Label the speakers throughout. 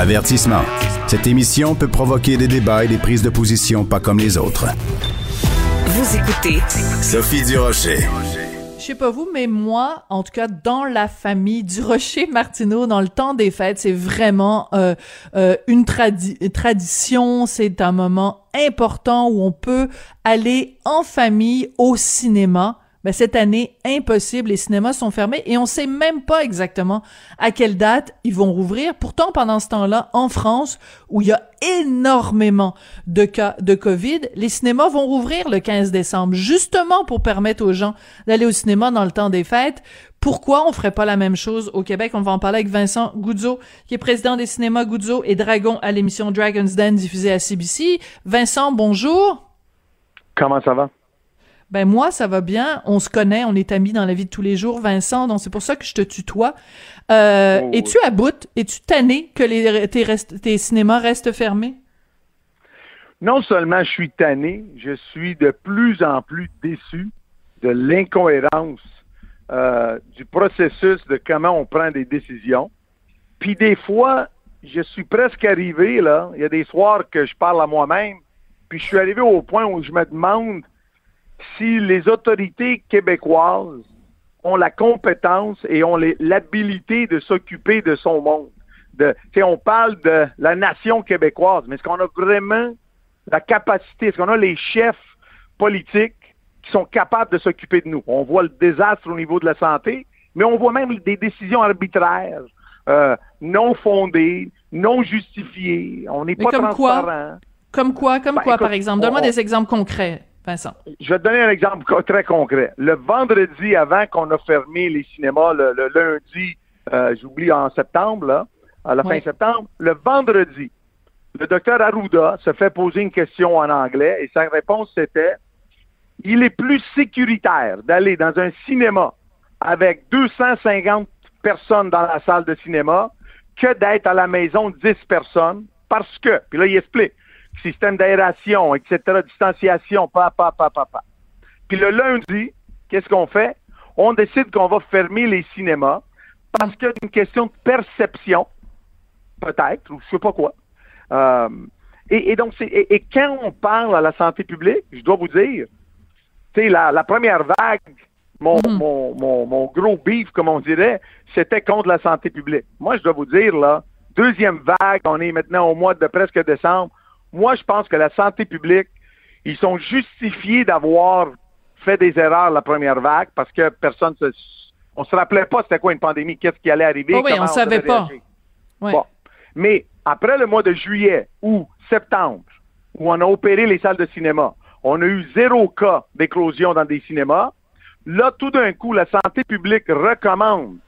Speaker 1: Avertissement. Cette émission peut provoquer des débats et des prises de position pas comme les autres.
Speaker 2: Vous écoutez
Speaker 1: Sophie Durocher.
Speaker 3: Je sais pas vous, mais moi, en tout cas, dans la famille du Rocher Martineau, dans le temps des fêtes, c'est vraiment euh, euh, une tradition. C'est un moment important où on peut aller en famille au cinéma ben cette année, impossible, les cinémas sont fermés et on sait même pas exactement à quelle date ils vont rouvrir. Pourtant, pendant ce temps-là, en France, où il y a énormément de cas de COVID, les cinémas vont rouvrir le 15 décembre, justement pour permettre aux gens d'aller au cinéma dans le temps des fêtes. Pourquoi on ferait pas la même chose au Québec? On va en parler avec Vincent Goudzo, qui est président des cinémas Goudzo et Dragon à l'émission Dragon's Den diffusée à CBC. Vincent, bonjour.
Speaker 4: Comment ça va?
Speaker 3: Ben moi, ça va bien. On se connaît, on est amis dans la vie de tous les jours, Vincent. Donc c'est pour ça que je te tutoie. Euh, oh, es-tu à bout? Es-tu tanné que les, tes, cinémas restent fermés?
Speaker 4: Non seulement je suis tanné, je suis de plus en plus déçu de l'incohérence euh, du processus de comment on prend des décisions. Puis des fois, je suis presque arrivé là. Il y a des soirs que je parle à moi-même. Puis je suis arrivé au point où je me demande si les autorités québécoises ont la compétence et ont l'habilité de s'occuper de son monde. De, on parle de la nation québécoise, mais est-ce qu'on a vraiment la capacité, est-ce qu'on a les chefs politiques qui sont capables de s'occuper de nous? On voit le désastre au niveau de la santé, mais on voit même des décisions arbitraires, euh, non fondées, non justifiées. On n'est pas
Speaker 3: comme
Speaker 4: transparent.
Speaker 3: Quoi? Comme quoi? Comme ben, quoi, par exemple? Donne-moi des exemples concrets. Vincent.
Speaker 4: Je vais te donner un exemple très concret. Le vendredi, avant qu'on a fermé les cinémas, le, lundi, euh, j'oublie en septembre, là, à la fin septembre, le vendredi, le docteur Arruda se fait poser une question en anglais et sa réponse c'était il est plus sécuritaire d'aller dans un cinéma avec 250 personnes dans la salle de cinéma que d'être à la maison 10 personnes parce que, puis là il explique, système d'aération, etc., distanciation, pa, pa, pa, pa, pa. Puis le lundi, qu'est-ce qu'on fait? On décide qu'on va fermer les cinémas parce qu'il y a une question de perception, peut-être, ou je sais pas quoi. Euh, et, donc, c'est, et, quand on parle à la santé publique, je dois vous dire, tu sais, la, première vague, mon, mm-hmm. mon, mon, mon, gros beef, comme on dirait, c'était contre la santé publique. Moi, je dois vous dire, là, deuxième vague, on est maintenant au mois de presque décembre, moi, je pense que la santé publique, ils sont justifiés d'avoir fait des erreurs la première vague parce que personne se, on se rappelait pas c'était quoi une pandémie, qu'est-ce qui allait arriver.
Speaker 3: oui, on, ne savait pas.
Speaker 4: Mais après le mois de juillet ou septembre, où on a opéré les salles de cinéma, on a eu zéro cas d'éclosion dans des cinémas. Là, tout d'un coup, la santé publique recommande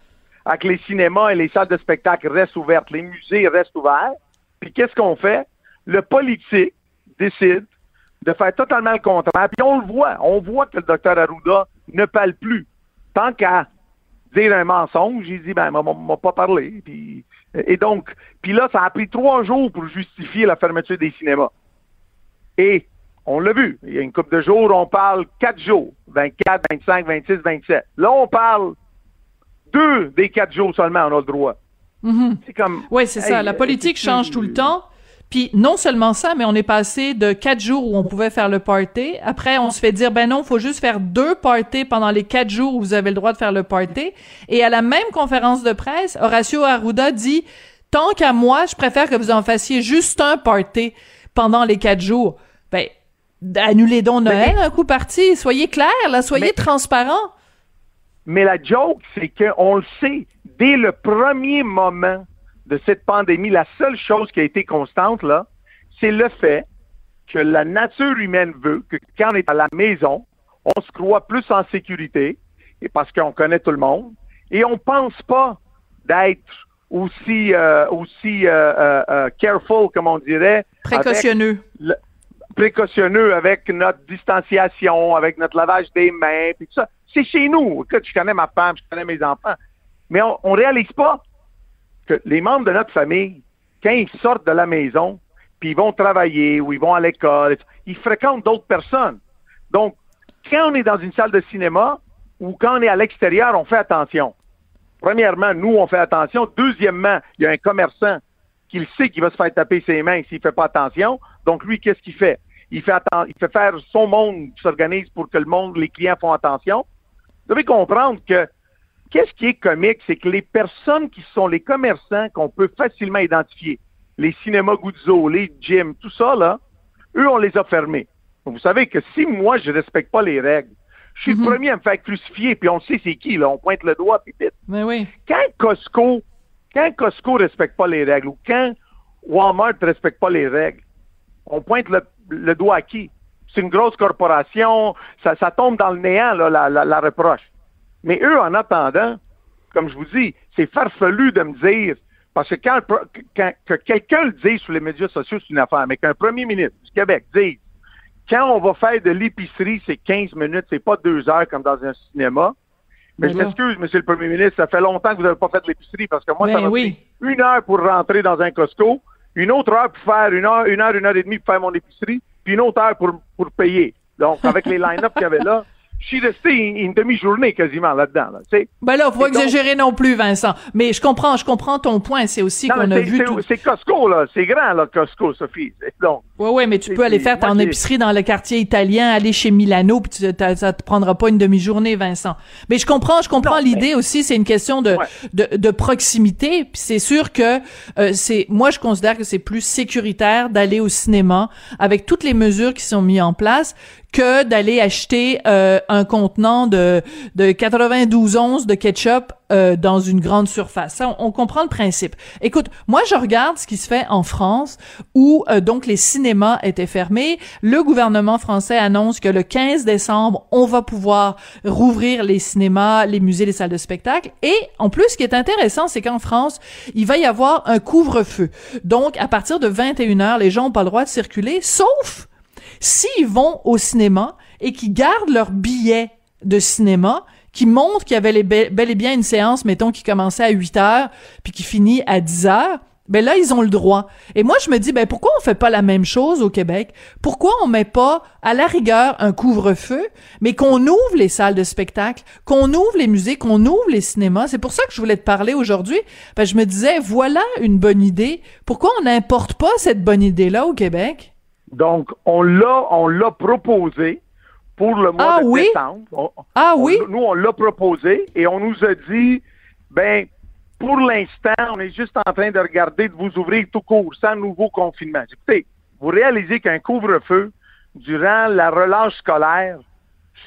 Speaker 4: à que les cinémas et les salles de spectacle restent ouvertes, les musées restent ouverts. Puis qu'est-ce qu'on fait? Le politique décide de faire totalement le contraire. Puis on le voit, on voit que le docteur Arruda ne parle plus. Tant qu'à dire un mensonge, il dit, ben, m'a pas parlé. Puis, et donc, puis là, ça a pris trois jours pour justifier la fermeture des cinémas. Et on l'a vu, il y a une couple de jours, on parle quatre jours, 24, 25, 26, 27. Là, on parle deux des quatre jours seulement, on a le droit.
Speaker 3: Mm-hmm. C'est comme. Oui, c'est ça. La politique change tout le temps. Puis non seulement ça, mais on est passé de quatre jours où on pouvait faire le party. Après, on se fait dire, ben non, faut juste faire deux parties pendant les quatre jours où vous avez le droit de faire le party. Et à la même conférence de presse, Horacio Arruda dit, tant qu'à moi, je préfère que vous en fassiez juste un party pendant les quatre jours. Ben, annulez donc Noël, un coup parti. Soyez clair, là, soyez transparent.
Speaker 4: Mais la joke, c'est qu'on le sait, dès le premier moment de cette pandémie, la seule chose qui a été constante, là, c'est le fait que la nature humaine veut que quand on est à la maison, on se croit plus en sécurité, et parce qu'on connaît tout le monde, et on pense pas d'être aussi euh, aussi euh, euh, careful, comme on dirait.
Speaker 3: Précautionneux.
Speaker 4: précautionneux avec notre distanciation, avec notre lavage des mains, puis tout ça. C'est chez nous. Écoute, je connais ma femme, je connais mes enfants. Mais on, on réalise pas que les membres de notre famille, quand ils sortent de la maison, puis ils vont travailler ou ils vont à l'école, ils fréquentent d'autres personnes. Donc, quand on est dans une salle de cinéma ou quand on est à l'extérieur, on fait attention. Premièrement, nous, on fait attention. Deuxièmement, il y a un commerçant qu'il sait qu'il va se faire taper ses mains s'il fait pas attention. Donc lui, qu'est-ce qu'il fait? Il fait, il fait faire son monde s'organise pour que le monde, les clients font attention. Vous devez comprendre que qu'est-ce qui est comique, c'est que les personnes qui sont les commerçants qu'on peut facilement identifier, les cinémas Guzzo, les gyms, tout ça, là, eux, on les a fermés. vous savez que si moi, je respecte pas les règles, je suis le mhm. premier à me faire crucifier, puis on sait c'est qui, là. On pointe le doigt, puis vite.
Speaker 3: Mais oui.
Speaker 4: Quand Costco, quand Costco respecte pas les règles, ou quand Walmart respecte pas les règles, on pointe le, doigt à qui? C'est une grosse corporation, ça, ça tombe dans le néant, là, la, la, reproche. Mais eux, en attendant, comme je vous dis, c'est farfelu de me dire, parce que quand, quand que quelqu'un le dise sur les médias sociaux, c'est une affaire, mais qu'un premier ministre du Québec dise quand on va faire de l'épicerie, c'est 15 minutes, c'est pas deux heures comme dans un cinéma. Mais je m'excuse, Monsieur le Premier ministre, ça fait longtemps que vous n'avez pas fait de l'épicerie parce que moi, ça m'a pris une heure pour rentrer dans un Costco, une autre heure pour faire une heure, une heure, une heure et demie pour faire mon épicerie, puis une autre heure pour, pour payer. Donc, avec les line-up qu'il y avait là, je suis resté une, demi-journée quasiment là-dedans. Là,
Speaker 3: ben là, faut exagérer non plus, Vincent. Mais je comprends, je comprends ton point. C'est aussi qu'on a vu tout...
Speaker 4: C'est Costco, là. C'est grand, là, Costco, Sophie. Donc,
Speaker 3: oui, oui, mais tu peux aller faire ton épicerie dans le quartier italien, aller chez Milano, puis tu, ça te prendra pas une demi-journée, Vincent. Mais je comprends, je comprends l'idée aussi. C'est une question de, de, de, proximité. Puis c'est sûr que euh, c'est, moi, je considère que c'est plus sécuritaire d'aller au cinéma avec toutes les mesures qui sont mises en place que d'aller acheter euh, un contenant de, de 92 onces de ketchup euh, dans une grande surface. Ça, on, comprend le principe. Écoute, moi, je regarde ce qui se fait en France, où euh, donc les cinémas étaient fermés. Le gouvernement français annonce que le 15 décembre, on va pouvoir rouvrir les cinémas, les musées, les salles de spectacle. Et en plus, ce qui est intéressant, c'est qu'en France, il va y avoir un couvre-feu. Donc, à partir de 21 heures, les gens n'ont pas le droit de circuler, sauf S'ils vont au cinéma et qu'ils gardent leur billet de cinéma, qui montrent qu'il y avait bel et bien une séance, mettons, qui commençait à 8 heures, puis qui finit à 10 heures, ben là, ils ont le droit. Et moi, je me dis, ben pourquoi on fait pas la même chose au Québec? Pourquoi on met pas, à la rigueur, un couvre-feu, mais qu'on ouvre les salles de spectacle, qu'on ouvre les musées, qu'on ouvre les cinémas? C'est pour ça que je voulais te parler aujourd'hui. Ben, je me disais, voilà une bonne idée. Pourquoi on n'importe pas cette bonne idée-là au Québec?
Speaker 4: Donc, on l'a, on l'a proposé pour le mois
Speaker 3: ah
Speaker 4: de
Speaker 3: décembre. ah
Speaker 4: oui? nous, on l'a proposé et on nous a dit, ben, pour l'instant, on est juste en train de regarder de vous ouvrir tout court, sans nouveau confinement. Écoutez, vous réalisez qu'un couvre-feu, durant la relâche scolaire,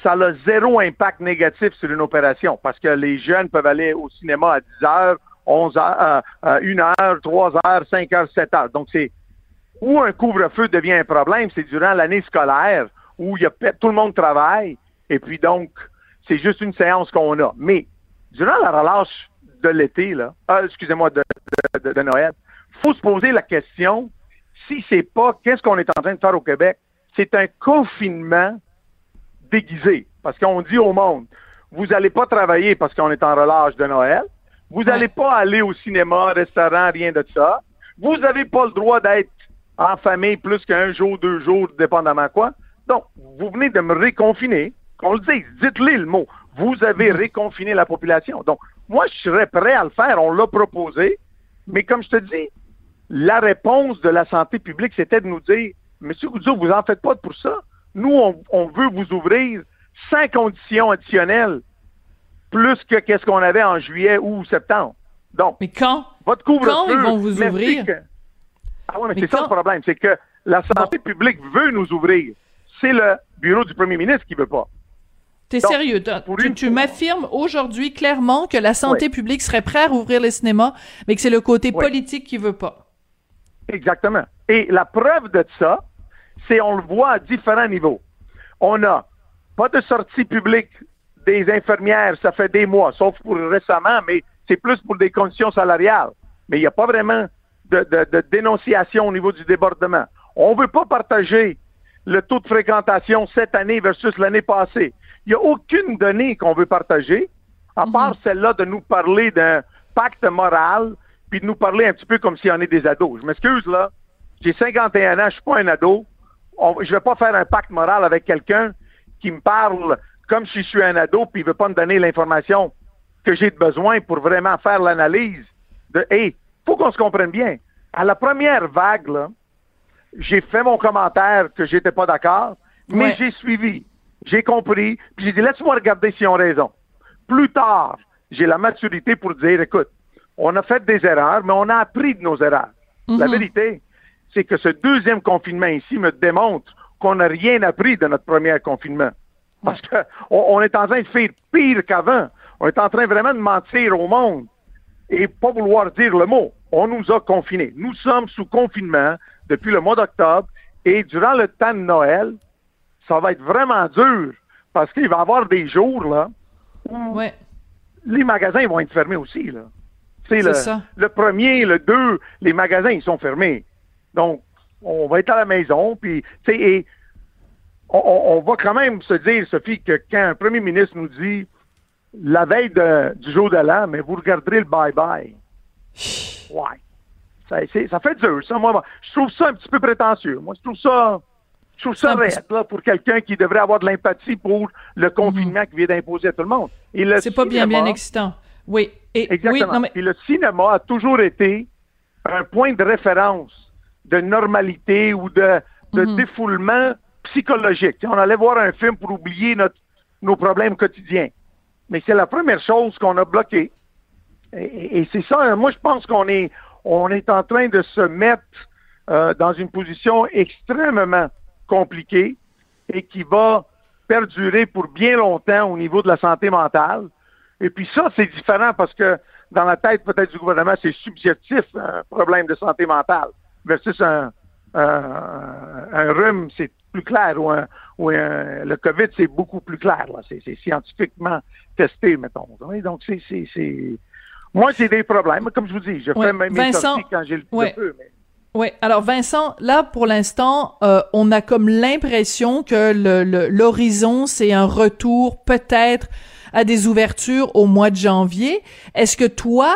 Speaker 4: ça a zéro impact négatif sur une opération parce que les jeunes peuvent aller au cinéma à 10 heures, 11 heures, 1 heure, 3 heures, 5 heures, 7 heures. Donc, c'est où un couvre-feu devient un problème, c'est durant l'année scolaire où y a, tout le monde travaille et puis donc c'est juste une séance qu'on a. Mais durant la relâche de l'été, là, ah, excusez-moi, de, de, de, Noël, faut se poser la question si c'est pas qu'est-ce qu'on est en train de faire au Québec, c'est un confinement déguisé. Parce qu'on dit au monde, vous n'allez pas travailler parce qu'on est en relâche de Noël, vous n'allez pas aller au cinéma, restaurant, rien de ça. Vous n'avez pas le droit d'être en famille plus qu'un jour, deux jours, dépendamment quoi. Donc, vous venez de me réconfiner, qu'on le dise, dites-le le mot. Vous avez mm-hmm. réconfiné la population. Donc, moi, je serais prêt à le faire, on l'a proposé, mais comme je te dis, la réponse de la santé publique, c'était de nous dire, Monsieur Goudzot, vous en faites pas pour ça. Nous, on, veut vous ouvrir sans conditions additionnelles, plus que qu'est-ce qu'on avait en juillet ou septembre. Donc,
Speaker 3: mais quand, votre couvre quand ils vont vous ouvrir?
Speaker 4: Ah oui, mais, c'est ça le problème, c'est que la santé publique veut nous ouvrir. C'est le bureau du premier ministre qui veut pas.
Speaker 3: T'es sérieux? Tu, m'affirmes aujourd'hui clairement que la santé publique serait prête à rouvrir les cinémas, mais que c'est le côté politique qui veut pas.
Speaker 4: Exactement. Et la preuve de ça, c'est on le voit à différents niveaux. On a pas de sortie publique des infirmières, ça fait des mois, sauf pour récemment, mais c'est plus pour des conditions salariales. Mais il n'y a pas vraiment de, dénonciation au niveau du débordement. On ne veut pas partager le taux de fréquentation cette année versus l'année passée. Il n'y a aucune donnée qu'on veut partager, à mhm. part celle-là de nous parler d'un pacte moral, puis de nous parler un petit peu comme si on est des ados. Je m'excuse, là. J'ai 51 ans, je suis pas un ado. Je je vais pas faire un pacte moral avec quelqu'un qui me parle comme si je suis un ado, puis il veut pas me donner l'information que j'ai besoin pour vraiment faire l'analyse de, hey, faut qu'on se comprenne bien. à la première vague, j'ai fait mon commentaire que j'étais pas d'accord, mais
Speaker 3: Ouais.
Speaker 4: j'ai suivi, j'ai compris, puis j'ai dit laisse-moi regarder s'ils ont raison. Plus tard, j'ai la maturité pour dire écoute, on a fait des erreurs, mais on a appris de nos erreurs. La vérité, c'est que ce deuxième confinement ici me démontre qu'on n'a rien appris de notre premier confinement. Parce que on, on est en train de faire pire qu'avant. On est en train vraiment de mentir au monde et pas vouloir dire le mot. On nous a confinés. Nous sommes sous confinement depuis le mois d'octobre et durant le temps de Noël, ça va être vraiment dur parce qu'il va y avoir des jours là où
Speaker 3: Ouais.
Speaker 4: les magasins vont être fermés aussi. Là. C'est le,
Speaker 3: ça.
Speaker 4: le premier, le deux, les magasins ils sont fermés. Donc, on va être à la maison, puis, et on va quand même se dire, Sophie, que quand un premier ministre nous dit la veille de- du jour de l'an, mais vous regarderez le bye-bye. Ouais. Ça, c'est- ça fait dur, ça. Moi, je trouve ça un petit peu prétentieux. Moi, je trouve ça. Je trouve ça raide, là, pour quelqu'un qui devrait avoir de l'empathie pour le confinement qui vient d'imposer à tout le monde. Et.
Speaker 3: C'est pas bien, bien excitant. Oui. Et,
Speaker 4: Exactement.
Speaker 3: oui, non, mais,
Speaker 4: Puis le cinéma a toujours été un point de référence de normalité ou de, de
Speaker 3: Mhm.
Speaker 4: défoulement psychologique. On allait voir un film pour oublier notre, nos problèmes quotidiens. Mais c'est la première chose qu'on a bloquée. Et, c'est ça, hein, moi je pense qu'on est, on est en train de se mettre euh, dans une position extrêmement compliquée et qui va perdurer pour bien longtemps au niveau de la santé mentale. Et puis ça, c'est différent parce que dans la tête peut-être du gouvernement, c'est subjectif, un problème de santé mentale, versus un, un, un rhume, c'est plus clair, ou, un, ou un- le COVID, c'est beaucoup plus clair. là. C'est, c'est scientifiquement testé, mettons. Oui, Donc, c'est, c'est, c'est... Moi, j'ai des problèmes. Comme je vous dis, je
Speaker 3: Ouais.
Speaker 4: fais même mes
Speaker 3: Vincent,
Speaker 4: sorties quand j'ai le,
Speaker 3: ouais.
Speaker 4: peu. Mais...
Speaker 3: Oui, alors Vincent, là pour l'instant, euh, on a comme l'impression que le- le- l'horizon, c'est un retour peut-être à des ouvertures au mois de janvier. Est-ce que toi,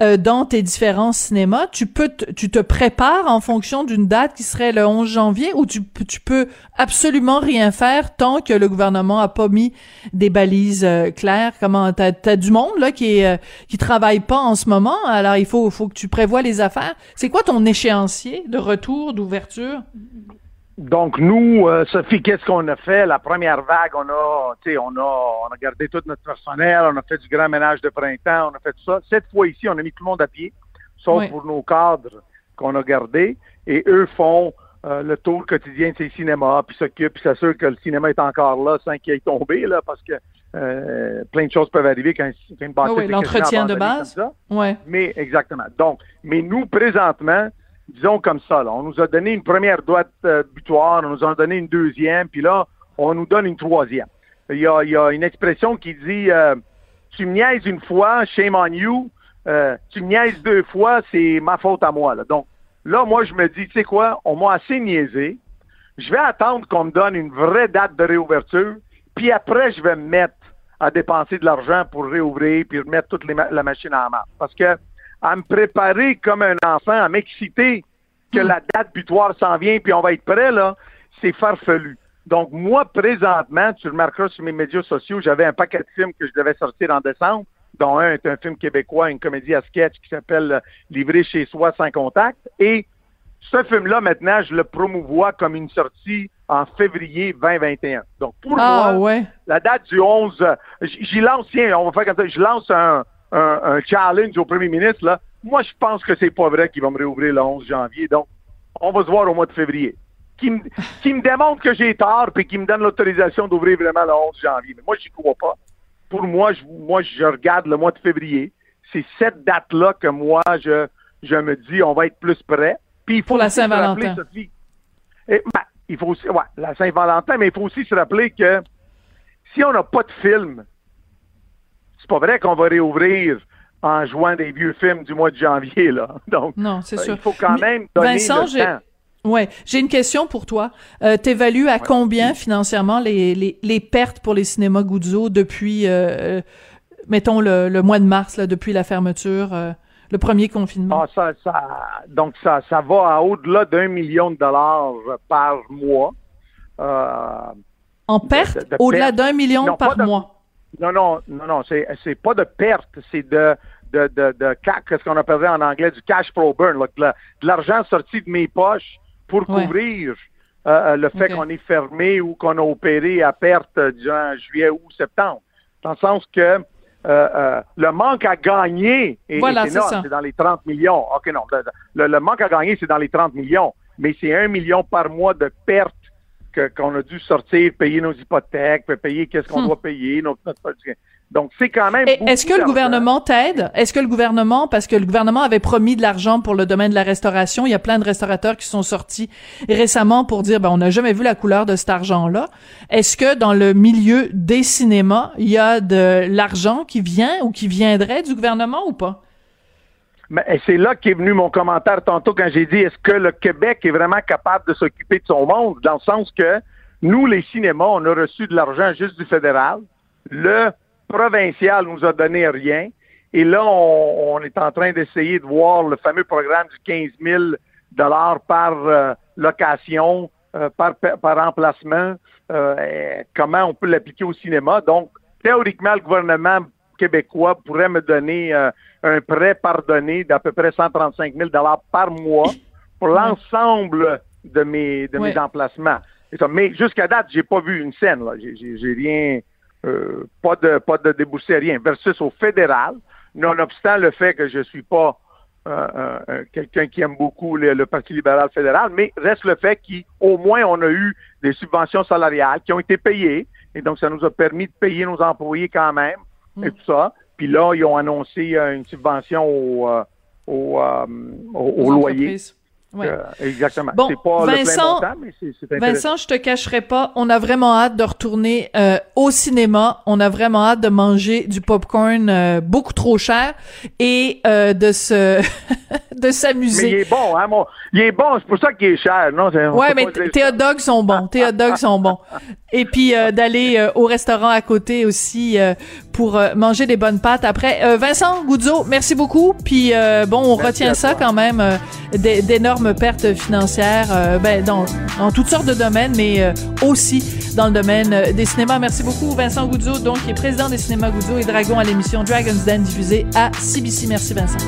Speaker 3: euh, dans tes différents cinémas, tu peux te, tu te prépares en fonction d'une date qui serait le 11 janvier ou tu, peux- tu peux absolument rien faire tant que le gouvernement a pas mis des balises euh, claires? Comment t'as as du monde là qui est, euh, qui travaille pas en ce moment, alors il faut faut que tu prévois les affaires. C'est quoi ton échéancier de retour d'ouverture?
Speaker 4: Donc, nous, euh, Sophie, qu'est-ce qu'on a fait? La première vague, on a, tu sais, on a, on a gardé tout notre personnel, on a fait du grand ménage de printemps, on a fait tout ça. Cette fois ici, on a mis tout le monde à pied, sauf
Speaker 3: Oui.
Speaker 4: pour nos cadres qu'on a gardés. Et eux font euh, le tour quotidien de ces cinémas, puis s'occupent, puis s'assurent que le cinéma est encore là sans qu'il ait tombé, là, parce que euh, plein de choses peuvent arriver quand, quand une bâtisse
Speaker 3: Ah oui, l'entretien de base.
Speaker 4: comme ça.
Speaker 3: Ouais.
Speaker 4: Mais exactement. Donc, mais nous, présentement, disons comme ça, là, on nous a donné une première date euh, butoir, on nous a donné une deuxième, puis là, on nous donne une troisième. Il y a, une expression qui dit euh, Tu me niaises une fois, shame on you. Euh, tu me niaises deux fois, c'est ma faute à moi. Là. Donc, là, moi, je me dis, tu sais quoi, on m'a assez niaisé. Je vais attendre qu'on me donne une vraie date de réouverture, puis après, je vais me mettre à dépenser de l'argent pour réouvrir, puis remettre toute les la machine en marche. Parce que à me préparer comme un enfant, à m'exciter que la date butoir s'en vient, puis on va être prêt, là, c'est farfelu. Donc, moi, présentement, tu remarqueras sur mes médias sociaux, j'avais un paquet de films que je devais sortir en décembre, dont un est un film québécois, une comédie à sketch qui s'appelle Livré chez soi sans contact. Et ce film-là, maintenant, je le promouvois comme une sortie en février 2021. Donc, pour
Speaker 3: Ah
Speaker 4: moi,
Speaker 3: ouais.
Speaker 4: la date du 11, euh, j- j'y lance, tiens, on va faire comme ça, je lance un, un, un challenge au premier ministre, là. Moi, je pense que c'est pas vrai qu'il va me réouvrir le 11 janvier. Donc, on va se voir au mois de février. Qui me, qui me démontre que j'ai tort puis qui me donne l'autorisation d'ouvrir vraiment le 11 janvier. Mais moi, j'y crois pas. Pour moi, je, moi, je regarde le mois de février. C'est cette date-là que moi, je, je me dis, on va être plus prêt. Puis il faut
Speaker 3: Pour la Saint-Valentin.
Speaker 4: et, ben, il faut aussi, ouais, la Saint-Valentin, mais il faut aussi se rappeler que si on n'a pas de film, c'est pas vrai qu'on va réouvrir en jouant des vieux films du mois de janvier, là. Donc,
Speaker 3: Non, c'est
Speaker 4: euh,
Speaker 3: sûr.
Speaker 4: il faut quand même donner
Speaker 3: Vincent,
Speaker 4: le
Speaker 3: j'ai-
Speaker 4: temps.
Speaker 3: Ouais, j'ai une question pour toi. Euh, T'évalues à combien financièrement les, les, les pertes pour les cinémas Guzzo depuis, euh, euh, mettons, le, le mois de mars, là, depuis la fermeture, euh, le premier confinement?
Speaker 4: Ah, ça, ça, donc, ça, ça va à au-delà d'un million de dollars par mois.
Speaker 3: En
Speaker 4: de-
Speaker 3: perte,
Speaker 4: de
Speaker 3: au-delà
Speaker 4: pertes.
Speaker 3: d'un million
Speaker 4: Non,
Speaker 3: par
Speaker 4: de-
Speaker 3: mois.
Speaker 4: Non, non, non, non, c'est, c'est pas de perte, c'est de, de, de, de ce qu'on appellerait en anglais du cash flow burn, de l'argent sorti de mes poches pour couvrir euh, euh, le fait qu'on est fermé ou qu'on a opéré à perte durant juillet ou septembre. Dans le sens que euh, le manque à gagner est, énorme, c'est dans les 30 millions. OK, non, le, manque à gagner, c'est dans les 30 millions, mais c'est un million par mois de pertes qu'on a dû sortir, payer nos hypothèques, payer qu'est-ce qu'on hmm. doit payer, donc, c'est quand même.
Speaker 3: Est-ce que le gouvernement t'aide? Est-ce que le gouvernement, parce que le gouvernement avait promis de l'argent pour le domaine de la restauration, il y a plein de restaurateurs qui sont sortis récemment pour dire, ben, on n'a jamais vu la couleur de cet argent-là. Est-ce que dans le milieu des cinémas, il y a de l'argent qui vient ou qui viendrait du gouvernement ou pas?
Speaker 4: Mais c'est là qu'est venu mon commentaire tantôt quand j'ai dit est-ce que le Québec est vraiment capable de s'occuper de son monde, dans le sens que nous, les cinémas, on a reçu de l'argent juste du fédéral. Le provincial nous a donné rien. Et là, on, est en train d'essayer de voir le fameux programme du 15 000 dollars par euh, location, euh, par, par emplacement, euh, comment on peut l'appliquer au cinéma. Donc, théoriquement, le gouvernement québécois pourrait me donner un prêt pardonné d'à peu près 135 000 dollars par mois pour l'ensemble de mes de mes emplacements. Mais jusqu'à date, j'ai pas vu une scène. J'ai rien euh, pas de pas de déboursé rien, versus au fédéral, nonobstant le fait que je suis pas euh, euh, quelqu'un qui aime beaucoup le, Parti libéral fédéral, mais reste le fait qu'au moins on a eu des subventions salariales qui ont été payées, et donc ça nous a permis de payer nos employés quand même, et tout ça. Puis là, ils ont annoncé une subvention au, au, au loyer.
Speaker 3: Ouais.
Speaker 4: Euh, exactement.
Speaker 3: Bon, pas Vincent, Vincent, je te cacherai pas, on a vraiment hâte de retourner euh, au cinéma. On a vraiment hâte de manger du popcorn euh, beaucoup trop cher et euh, de se de s'amuser.
Speaker 4: Mais il est bon, hein, mon... il est bon. C'est pour ça qu'il est cher, non?
Speaker 3: Ouais, mais tes hot dogs sont bons. Tes hot dogs sont bons. Et puis d'aller au restaurant à côté aussi pour manger des bonnes pâtes. Après, Vincent Goudzo, merci beaucoup. Puis bon, on retient ça quand même d'énormes pertes financières euh, ben, dans, toutes sortes de domaines, mais euh, aussi dans le domaine euh, des cinémas. Merci beaucoup, Vincent Goudzo, donc, qui est président des cinémas Goudzo et Dragon à l'émission Dragon's Den diffusée à CBC. Merci, Vincent.